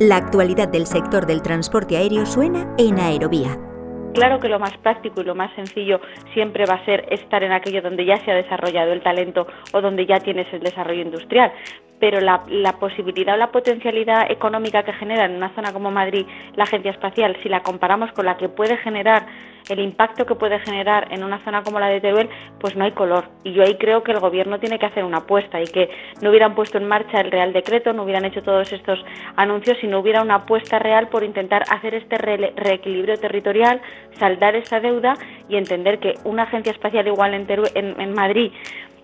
La actualidad del sector del transporte aéreo suena en Aerovía. Claro que lo más práctico y lo más sencillo siempre va a ser estar en aquello donde ya se ha desarrollado el talento o donde ya tienes el desarrollo industrial, pero la, posibilidad o la potencialidad económica que genera en una zona como Madrid la agencia espacial, si la comparamos con la que puede generar el impacto que puede generar en una zona como la de Teruel, pues no hay color. Y yo ahí creo que el gobierno tiene que hacer una apuesta y que no hubieran puesto en marcha el Real Decreto, no hubieran hecho todos estos anuncios si no hubiera una apuesta real por intentar hacer este reequilibrio territorial, saldar esa deuda y entender que una agencia espacial igual en, en Madrid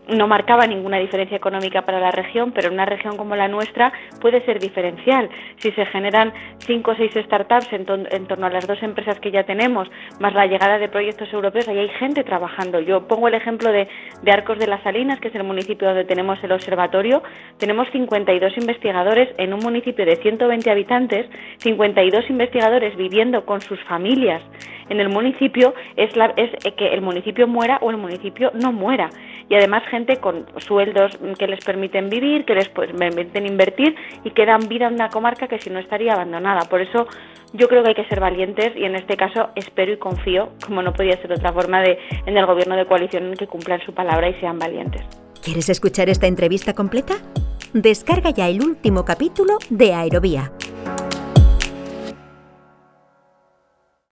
no marcaba ninguna diferencia económica para la región, pero en una región como la nuestra puede ser diferencial. Si se generan cinco o seis startups en, torno a las dos empresas que ya tenemos, más la llegada de proyectos europeos, ahí hay gente trabajando. Yo pongo el ejemplo de, de Arcos de las Salinas, que es el municipio donde tenemos el observatorio. Tenemos 52 investigadores en un municipio de 120 habitantes, 52 investigadores viviendo con sus familias en el municipio, es, es que el municipio muera o el municipio no muera y además gente con sueldos que les permiten vivir, que les pues, permiten invertir y que dan vida a una comarca que si no estaría abandonada. Por eso yo creo que hay que ser valientes y en este caso espero y confío, como no podía ser otra forma, de, en el gobierno de coalición que cumplan su palabra y sean valientes. ¿Quieres escuchar esta entrevista completa? Descarga ya el último capítulo de Aerovía